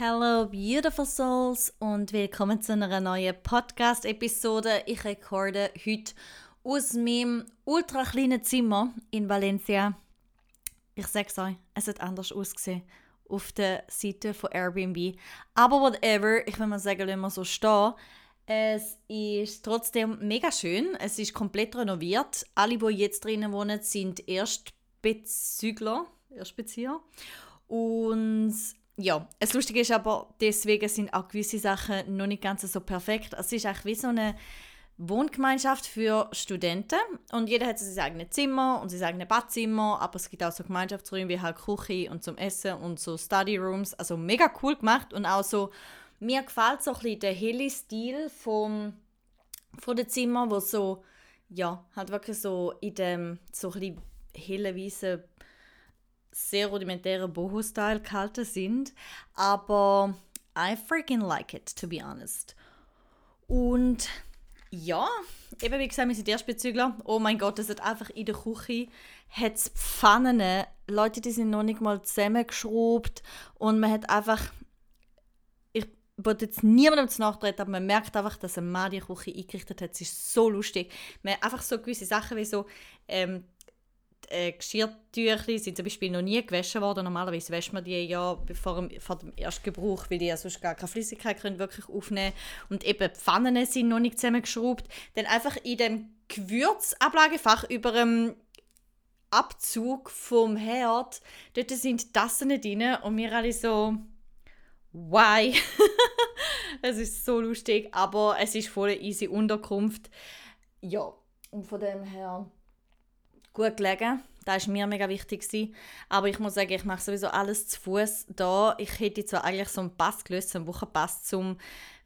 Hello, beautiful souls, und willkommen zu einer neuen Podcast-Episode. Ich rekorde heute aus meinem ultra kleinen Zimmer in Valencia. Ich sage euch, es hat anders ausgesehen auf der Seite von Airbnb. Aber whatever, ich will mal sagen, wenn wir so stehen. Es ist trotzdem mega schön. Es ist komplett renoviert. Alle, die jetzt drinnen wohnen, sind Erstbezügler, Erstbezieher. Und ja, das Lustige ist aber, deswegen sind auch gewisse Sachen noch nicht ganz so perfekt. Es ist eigentlich wie so eine Wohngemeinschaft für Studenten und jeder hat sein eigenes Zimmer und sein eigenes Badzimmer, aber es gibt auch so Gemeinschaftsräume wie halt Küche und zum Essen und so Study Rooms, also mega cool gemacht und auch so, mir gefällt so ein bisschen der helle Stil vom, von den Zimmer, wo so, ja, halt wirklich so in dem so ein bisschen helle, weißen sehr rudimentäre Boho-Style gehalten sind. Aber I freaking like it, to be honest. Und ja, eben wie gesagt, wir sind Erstbezügler. Oh mein Gott, es hat einfach in der Küche hat's Pfannen. Leute, die sind noch nicht mal zusammengeschraubt. Und man hat einfach ich wollte jetzt niemandem zu nachtreten, aber man merkt einfach, dass ein Mann die Küche eingerichtet hat. Es ist so lustig. Man hat einfach so gewisse Sachen wie so ähm, äh, Geschirrtücher sind zum Beispiel noch nie gewaschen worden. Normalerweise wäscht man die ja vor dem, vor dem ersten Gebrauch, weil die ja sonst gar keine Flüssigkeit können wirklich aufnehmen Und eben die Pfannen sind noch nicht zusammengeschraubt. Dann einfach in dem Gewürzablagefach über dem Abzug vom Herd, dort sind Tassen drin und wir alle so why? es ist so lustig, aber es ist voll eine easy Unterkunft. Ja, und von dem her gut gelegen. Das war mir mega wichtig. Gewesen. Aber ich muss sagen, ich mache sowieso alles zu Fuß da. Ich hätte zwar eigentlich so einen Pass gelöst, einen Wochenpass, um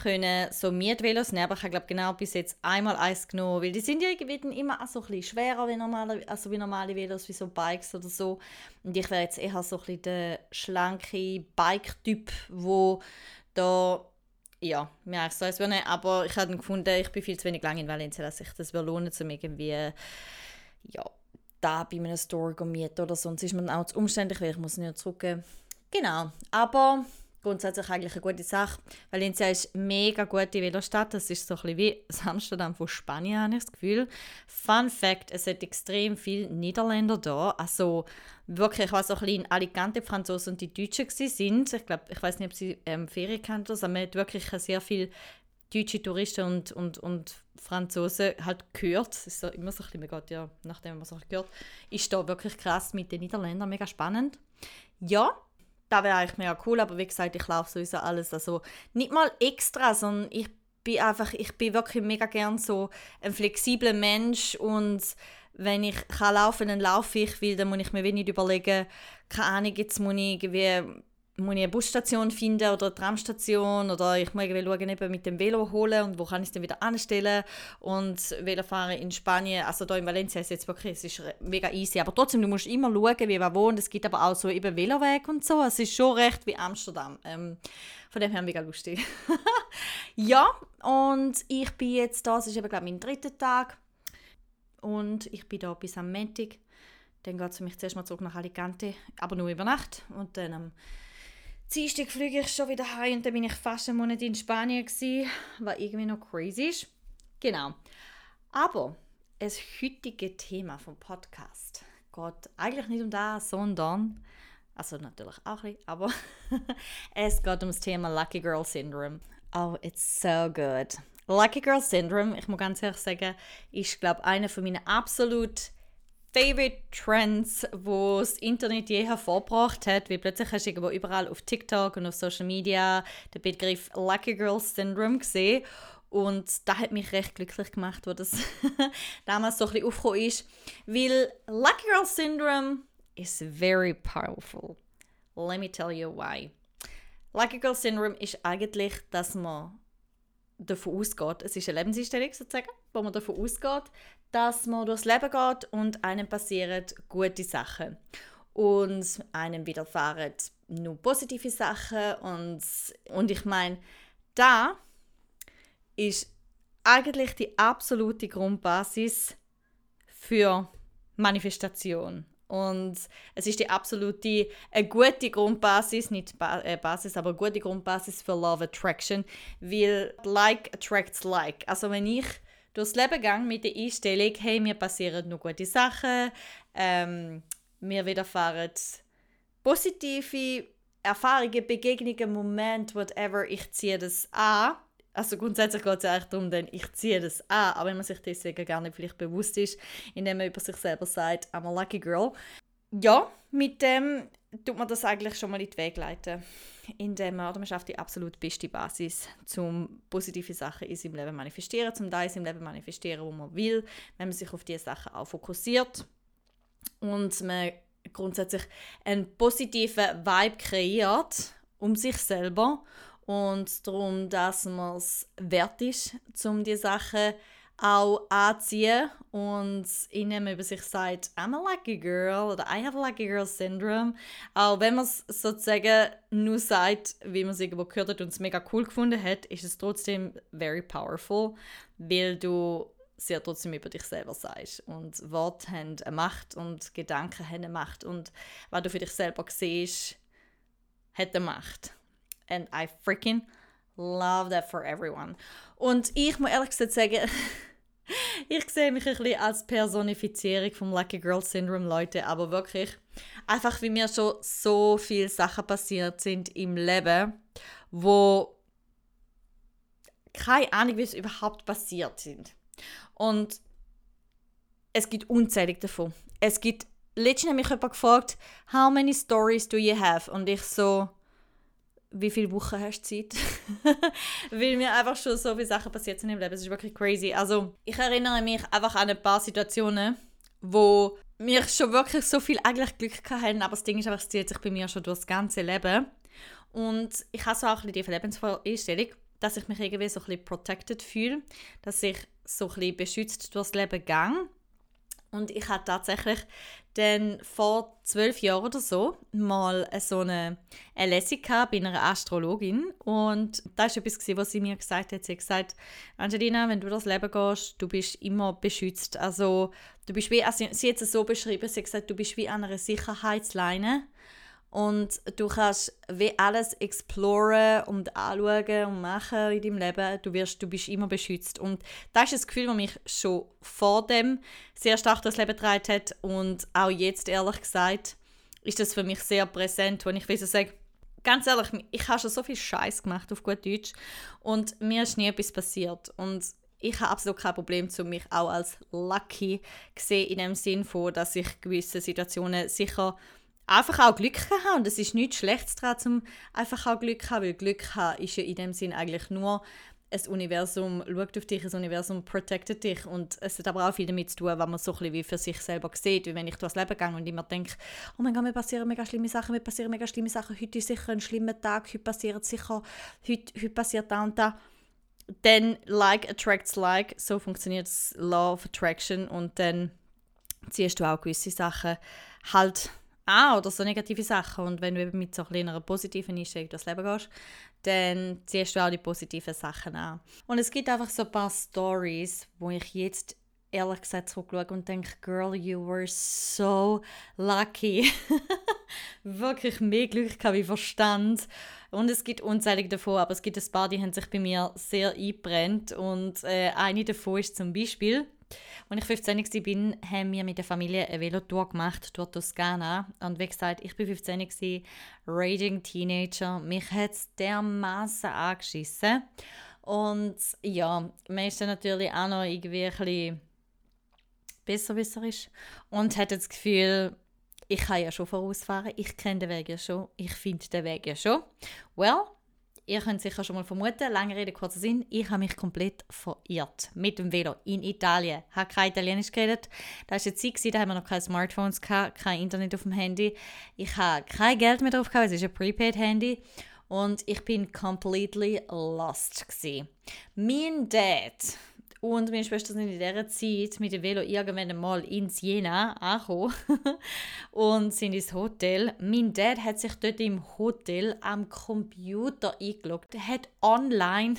können so Mietvelos nehmen, aber ich habe genau bis jetzt einmal eins genommen, weil die sind ja immer so ein bisschen schwerer wie normale, also wie normale Velos, wie so Bikes oder so. Und ich wäre jetzt eher so ein bisschen der schlanke Bike-Typ, wo da ja, mir eigentlich so eins würde aber ich habe gefunden, ich bin viel zu wenig lange in Valencia, dass sich das lohnen um irgendwie ja, da bei einem Store mieten oder sonst ist man auch zu umständlich, weil ich muss nicht zurückgehen. Genau, aber grundsätzlich eigentlich eine gute Sache. Valencia ist eine mega gute Velostadt. Das ist so ein bisschen wie Amsterdam von Spanien, habe ich das Gefühl. Fun Fact, es hat extrem viele Niederländer da. Also wirklich, ich weiß auch ein bisschen in Alicante, die Franzosen und die Deutschen sind. Ich glaube, ich weiß nicht, ob sie ähm, Ferien kennen, aber man hat wirklich sehr viele deutsche Touristen und, und, und Franzosen halt gehört, es ist so immer so ein bisschen, man geht ja, nachdem man es auch gehört, ist da wirklich krass mit den Niederländern, mega spannend. Ja, da wäre eigentlich mega cool, aber wie gesagt, ich laufe sowieso alles, also nicht mal extra, sondern ich bin einfach, ich bin wirklich mega gern so ein flexibler Mensch und wenn ich kann laufen, dann laufe ich, weil dann muss ich mir wenig überlegen, keine Ahnung, jetzt muss ich irgendwie muss ich eine Busstation finden oder eine Tramstation oder ich muss irgendwie schauen, eben mit dem Velo holen und wo kann ich es dann wieder anstellen und Velofahren in Spanien, also da in Valencia ist jetzt wirklich, es ist mega easy, aber trotzdem, du musst immer schauen, wie man wohnt, es gibt aber auch so eben Veloweg und so, es ist schon recht wie Amsterdam, ähm, von dem her mega lustig. ja, und ich bin jetzt da, es ist eben glaube ich mein dritter Tag und ich bin da bis am Montag, dann geht es für mich zuerst mal zurück nach Alicante, aber nur über Nacht und dann am Dienstag fliege ich schon wieder heim und dann bin ich fast einen Monat in Spanien gewesen, was irgendwie noch crazy ist. Genau. Aber das heutige Thema vom Podcast geht eigentlich nicht um das, sondern, also natürlich auch ein bisschen, aber es geht um das Thema Lucky Girl Syndrome. Oh, it's so good. Lucky Girl Syndrome, ich muss ganz ehrlich sagen, ist, glaube ich, einer von meinen absolut Favorite Trends, wo das Internet je hervorgebracht hat, weil plötzlich hast du irgendwo überall auf TikTok und auf Social Media den Begriff Lucky Girl Syndrome gesehen und das hat mich recht glücklich gemacht, wo das damals so ein bisschen aufgekommen ist, weil Lucky Girl Syndrome is very powerful. Let me tell you why. Lucky Girl Syndrome ist eigentlich, dass man davon ausgeht, es ist eine Lebenseinstellung sozusagen, wo man davon ausgeht, dass man durchs Leben geht und einem passieren gute Sachen. Und einem widerfahren nur positive Sachen. Und, und ich meine, da ist eigentlich die absolute Grundbasis für Manifestation. Und es ist die absolute, eine gute Grundbasis, nicht ba äh, Basis, aber eine gute Grundbasis für Love Attraction, weil Like attracts Like. Also wenn ich durchs Leben gehe mit der Einstellung, hey, mir passieren nur gute Sachen, ähm, mir widerfahren positive Erfahrungen, Begegnungen, Momente, whatever, ich ziehe das an. Also grundsätzlich geht es eigentlich darum, denn ich ziehe das an, aber wenn man sich deswegen gar nicht vielleicht bewusst ist, indem man über sich selber sagt, I'm a lucky girl. Ja, mit dem tut man das eigentlich schon mal in die Wege leiten, indem man, man schafft die absolut beste Basis, um positive Sachen in seinem Leben manifestieren, zum Teil in seinem Leben manifestieren, wo man will, wenn man sich auf diese Sachen auch fokussiert. Und man grundsätzlich einen positiven Vibe kreiert um sich selber. Und darum, dass man es wert ist, um die Sachen auch anziehen und ihnen über sich sagt, I'm a lucky girl oder I have a lucky girl syndrome. Auch wenn man es sozusagen nur sagt, wie man es irgendwo gehört hat und es mega cool gefunden hat, ist es trotzdem very powerful, weil du sehr trotzdem über dich selber sagst. Und Worte haben eine Macht und Gedanken haben eine Macht. Und was du für dich selber siehst, hat eine Macht. And I freaking love that for everyone. Und ich muss ehrlich gesagt sagen, ich sehe mich ein bisschen als Personifizierung vom Lucky Girl Syndrome, Leute, aber wirklich einfach, wie mir schon so viele Sachen passiert sind im Leben, wo keine Ahnung, wie es überhaupt passiert sind. Und es gibt unzählige davon. Es gibt, letztens hat mich jemand gefragt, how many stories do you have? Und ich so, wie viele Wochen hast du Zeit? Weil mir einfach schon so viele Sachen passiert sind im Leben. Es ist wirklich crazy. Also, ich erinnere mich einfach an ein paar Situationen, wo wir schon wirklich so viel eigentlich Glück hatten, aber das Ding ist einfach, es zieht sich bei mir schon durch das ganze Leben. Und ich habe so auch ein bisschen die Lebenseinstellung, dass ich mich irgendwie so ein bisschen protected fühle, dass ich so ein bisschen beschützt durchs Leben gehe. Und ich hatte tatsächlich dann vor zwölf Jahren oder so mal so eine, eine Lesung bei einer Astrologin. Und das war etwas, was sie mir gesagt hat. Sie hat gesagt, Angelina, wenn du das Leben gehst, du bist immer beschützt. Also, du bist wie, also sie hat es so beschrieben, sie hat gesagt, du bist wie an einer Sicherheitsleine und du kannst wie alles exploren und anschauen und machen in deinem Leben. Du, wirst, du bist immer beschützt. Und das ist das Gefühl, das mich schon vor dem sehr stark das Leben getragen hat. Und auch jetzt, ehrlich gesagt, ist das für mich sehr präsent, wenn ich so sage, ganz ehrlich, ich habe schon so viel Scheiß gemacht auf gut Deutsch und mir ist nie etwas passiert. Und ich habe absolut kein Problem, zu mich auch als lucky sehen in dem Sinn dass ich gewisse Situationen sicher einfach auch Glück haben. Und es ist nichts Schlechtes daran, um einfach auch Glück haben, weil Glück haben ist ja in dem Sinn eigentlich nur ein Universum schaut auf dich, ein Universum protected dich und es hat aber auch viel damit zu tun, was man so ein wie für sich selber sieht, wie wenn ich durchs Leben gehe und immer denke, oh mein Gott, mir passieren mega schlimme Sachen, mir passieren mega schlimme Sachen, heute ist sicher ein schlimmer Tag, heute passiert sicher, heute, heute passiert da und da. Dann like attracts like, so funktioniert das Law of Attraction und dann ziehst du auch gewisse Sachen halt an oder so negative Sachen. Und wenn du eben mit so einer positiven Einstellung durchs Leben gehst, dann ziehst du auch die positiven Sachen an. Und es gibt einfach so ein paar Stories, wo ich jetzt ehrlich gesagt zurückschaue und denke, Girl, you were so lucky. Wirklich mehr Glück gehabt wie Verstand. Und es gibt unzählige davon, aber es gibt ein paar, die haben sich bei mir sehr eingebrennt. Und äh, eine davon ist zum Beispiel, als ich 15 war, haben wir mit der Familie eine Velotour gemacht durch Toskana. Und wie gesagt, ich war 15, gewesen, Raging Teenager. Mich hat es dermaßen angeschissen. Und ja, man ist dann natürlich auch noch irgendwie ein bisschen besserwisserisch und hat das Gefühl, ich kann ja schon vorausfahren, ich kenne den Weg ja schon, ich finde den Weg ja schon. Well, Ihr könnt sicher schon mal vermuten, lange Rede, kurzer Sinn, ich habe mich komplett verirrt mit dem Velo in Italien. Ich habe kein Italienisch geredet. Da war eine Zeit, da haben wir noch keine Smartphones, gehabt, kein Internet auf dem Handy. Ich habe kein Geld mehr drauf, gehabt, es ist ein Prepaid-Handy. Und ich bin completely lost. Gewesen. Mein Dad und meine Schwester sind in dieser Zeit mit dem Velo irgendwann mal ins Jena angekommen und sind ins Hotel. Mein Dad hat sich dort im Hotel am Computer eingeloggt. Er hat online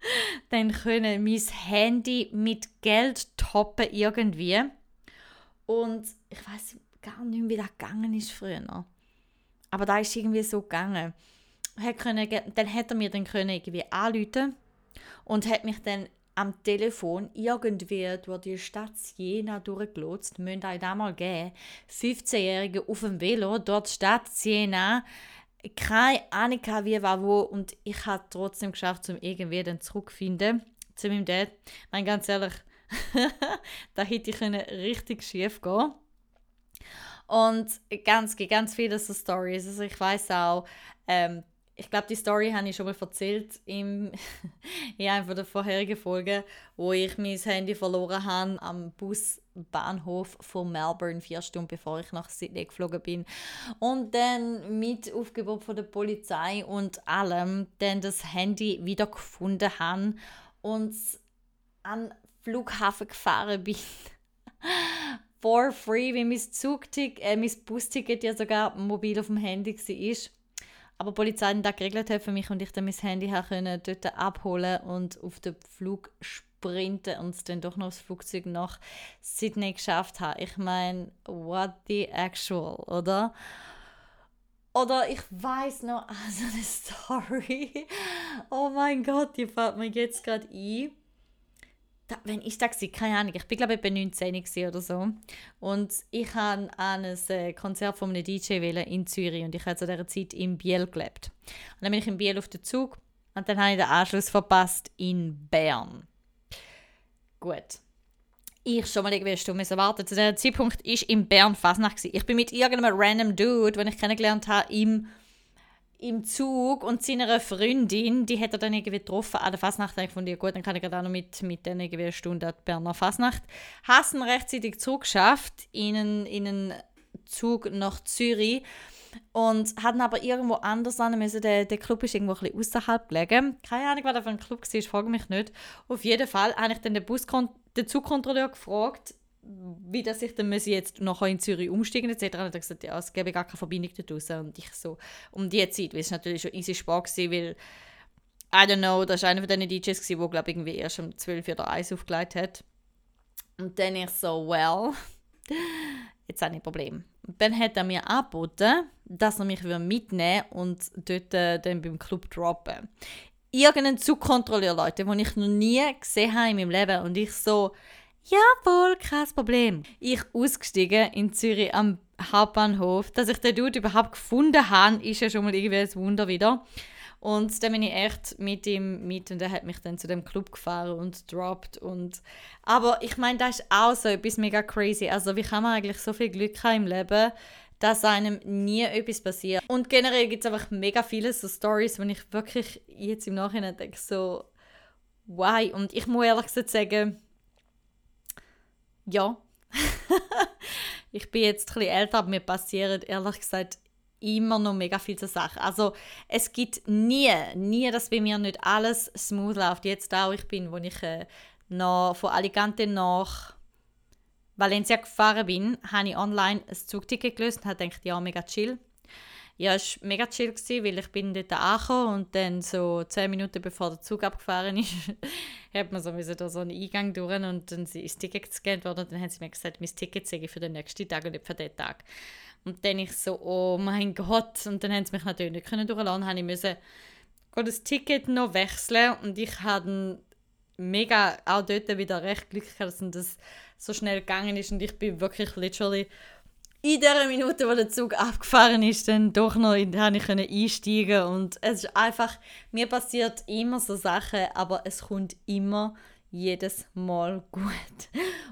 dann können mein Handy mit Geld toppen irgendwie. Und ich weiß gar nicht mehr, wie das gegangen ist früher. Aber da ist irgendwie so gegangen. Hat können, dann hat er mir dann können irgendwie anrufen und hat mich dann am Telefon irgendwie durch die Stadt Siena durchgelotst. Müsst euch das mal geben. 15-Jährige auf dem Velo, dort Stadt Siena. Keine Ahnung, wie war wo. Und ich habe trotzdem geschafft, um irgendwie dann zurückzufinden zu meinem Dad. Mein ganz ehrlich, da hätte ich richtig schief gehen und ganz, ganz viele so Stories. Also ich weiß auch, ähm, ich glaube, die Story habe ich schon mal erzählt im, in einer der vorherigen Folgen, wo ich mein Handy verloren habe am Busbahnhof von Melbourne, vier Stunden bevor ich nach Sydney geflogen bin. Und dann mit Aufgebot von der Polizei und allem dann das Handy wieder gefunden habe und an Flughafen gefahren bin. For free, wie mein Zugticket, äh, mein Busticket ja sogar mobil auf dem Handy war. Aber die Polizei hat das geregelt hat für mich und ich dann mein Handy können dort abholen und auf den Flug sprinten und es dann doch noch das Flugzeug nach Sydney geschafft habe. Ich meine, what the actual, oder? Oder ich weiß noch, also eine Story. Oh mein Gott, die fällt mir jetzt gerade ein da, wenn ich da war, keine Ahnung, ich bin glaube ich bei 19 oder so. Und ich habe an ein äh, Konzert von einem DJ in Zürich und ich habe zu dieser Zeit in Biel gelebt. Und dann bin ich in Biel auf den Zug und dann habe ich den Anschluss verpasst in Bern. Gut. Ich schon mal irgendwie eine Stunde warten. Zu diesem Zeitpunkt war in Bern Fasnacht. Ich bin mit irgendeinem random Dude, den ich kennengelernt habe, im im Zug und seiner Freundin, die hat er dann irgendwie getroffen an der Fasnacht. Ich fand, ja gut, dann kann ich auch noch mit, mit denen irgendwie eine Stunde an die Berner Fasnacht. Hassen rechtzeitig zurückgeschafft in einen, in einen Zug nach Zürich und hatten aber irgendwo anders an müssen. Der, der Club ist irgendwo ein bisschen außerhalb gelegen. Keine Ahnung, was das für ein Club war, frage mich nicht. Auf jeden Fall habe ich dann den, Buskon den Zugkontrolleur gefragt, wie dass ich dann jetzt nachher in Zürich umsteigen etc. Und er gesagt, ja, es gäbe gar keine Verbindung daraus. Und ich so, um die Zeit, weil es natürlich schon easy Spaß war, weil, I don't know, das war einer von diesen DJs, der, glaube ich, irgendwie erst um 12 oder 1 aufgelegt hat. Und dann ich so, well, jetzt habe ich ein Problem. Und dann hat er mir angeboten, dass er mich mitnehmen und dort äh, dann beim Club droppen. Irgendeinen Zugkontrolleur, Leute, den ich noch nie gesehen habe in meinem Leben. Und ich so, Jawohl, kein Problem. Ich ausgestiegen in Zürich am Hauptbahnhof. Dass ich den Dude überhaupt gefunden habe, ist ja schon mal irgendwie ein Wunder wieder. Und dann bin ich echt mit ihm mit und er hat mich dann zu dem Club gefahren und droppt. Und aber ich meine, das ist auch so etwas mega crazy. Also wie kann man eigentlich so viel Glück haben im Leben, dass einem nie etwas passiert. Und generell gibt es einfach mega viele so Stories, wo ich wirklich jetzt im Nachhinein denke, so, why? Und ich muss ehrlich gesagt sagen, ja. ich bin jetzt ein bisschen älter, aber mir passieren ehrlich gesagt immer noch mega viele Sachen. Also es gibt nie, nie, dass bei mir nicht alles smooth läuft. Jetzt auch, ich bin, wo ich äh, noch von Alicante nach Valencia gefahren bin, habe ich online ein Zugticket gelöst und habe gedacht, ja, mega chill ja, es war mega chill, gewesen, weil ich bin dort angekommen und dann so zehn Minuten bevor der Zug abgefahren ist, hat man so, so einen Eingang durch und dann ist das Ticket gescannt worden und dann haben sie mir gesagt, mein Ticket sei für den nächsten Tag und nicht für den Tag. Und dann ich so, oh mein Gott, und dann haben sie mich natürlich nicht können durchlassen, habe ich das Ticket noch wechseln und ich hatte mega auch dort wieder recht glücklich, dass das so schnell gegangen ist und ich bin wirklich literally in der Minute, wo der Zug abgefahren ist, dann doch noch habe ich einsteigen und es ist einfach, mir passiert immer so Sachen, aber es kommt immer jedes Mal gut.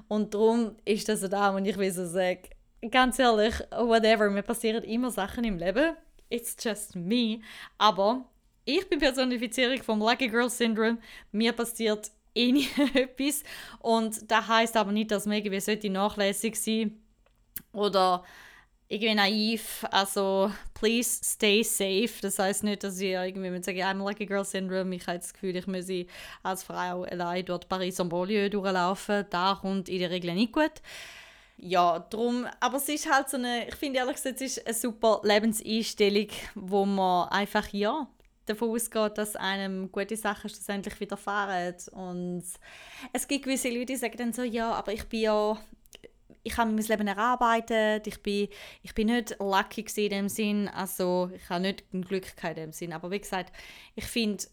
Und darum ist das so da, und ich will so sagen, ganz ehrlich, whatever, mir passieren immer Sachen im Leben, it's just me, aber ich bin Personifizierung vom Lucky Girl Syndrome, mir passiert eh nie etwas. Und das heißt aber nicht, dass man irgendwie nachlässig sein. sollte oder irgendwie naiv. Also, please stay safe. Das heißt nicht, dass ich irgendwie mit sagen, I'm like a girl syndrome. Ich habe das Gefühl, ich müsse als Frau allein dort Paris en Banlieue durchlaufen. Da kommt in der Regel nicht gut. Ja, drum, aber es ist halt so eine, ich finde ehrlich gesagt, es ist eine super Lebenseinstellung, wo man einfach, ja, davon ausgeht, dass einem gute Sachen schlussendlich widerfahren. Und es gibt gewisse Leute, die sagen dann so, ja, aber ich bin ja ich habe mein Leben erarbeitet, ich bin, ich bin nicht lucky in dem Sinn, also ich habe nicht Glück in dem Sinn, aber wie gesagt, ich finde,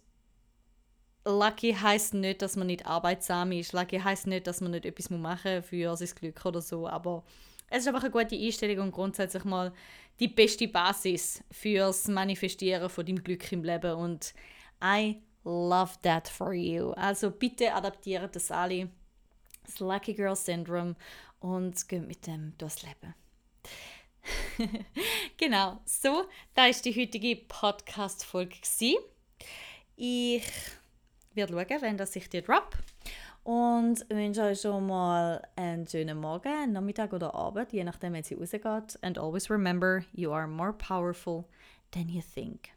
lucky heißt nicht, dass man nicht arbeitsam ist, lucky heißt nicht, dass man nicht etwas machen muss für sein Glück oder so, aber es ist einfach eine gute Einstellung und grundsätzlich mal die beste Basis fürs Manifestieren von deinem Glück im Leben. Und I love that for you. Also bitte adaptiert das alle, das Lucky Girl Syndrome und geht mit dem durchs Leben. genau, so, da ist die heutige Podcast-Folge. Ich werde schauen, wenn das ich dir drop. Und wünsche euch schon mal einen schönen Morgen, Nachmittag oder Abend, je nachdem, wenn sie rausgeht. And always remember, you are more powerful than you think.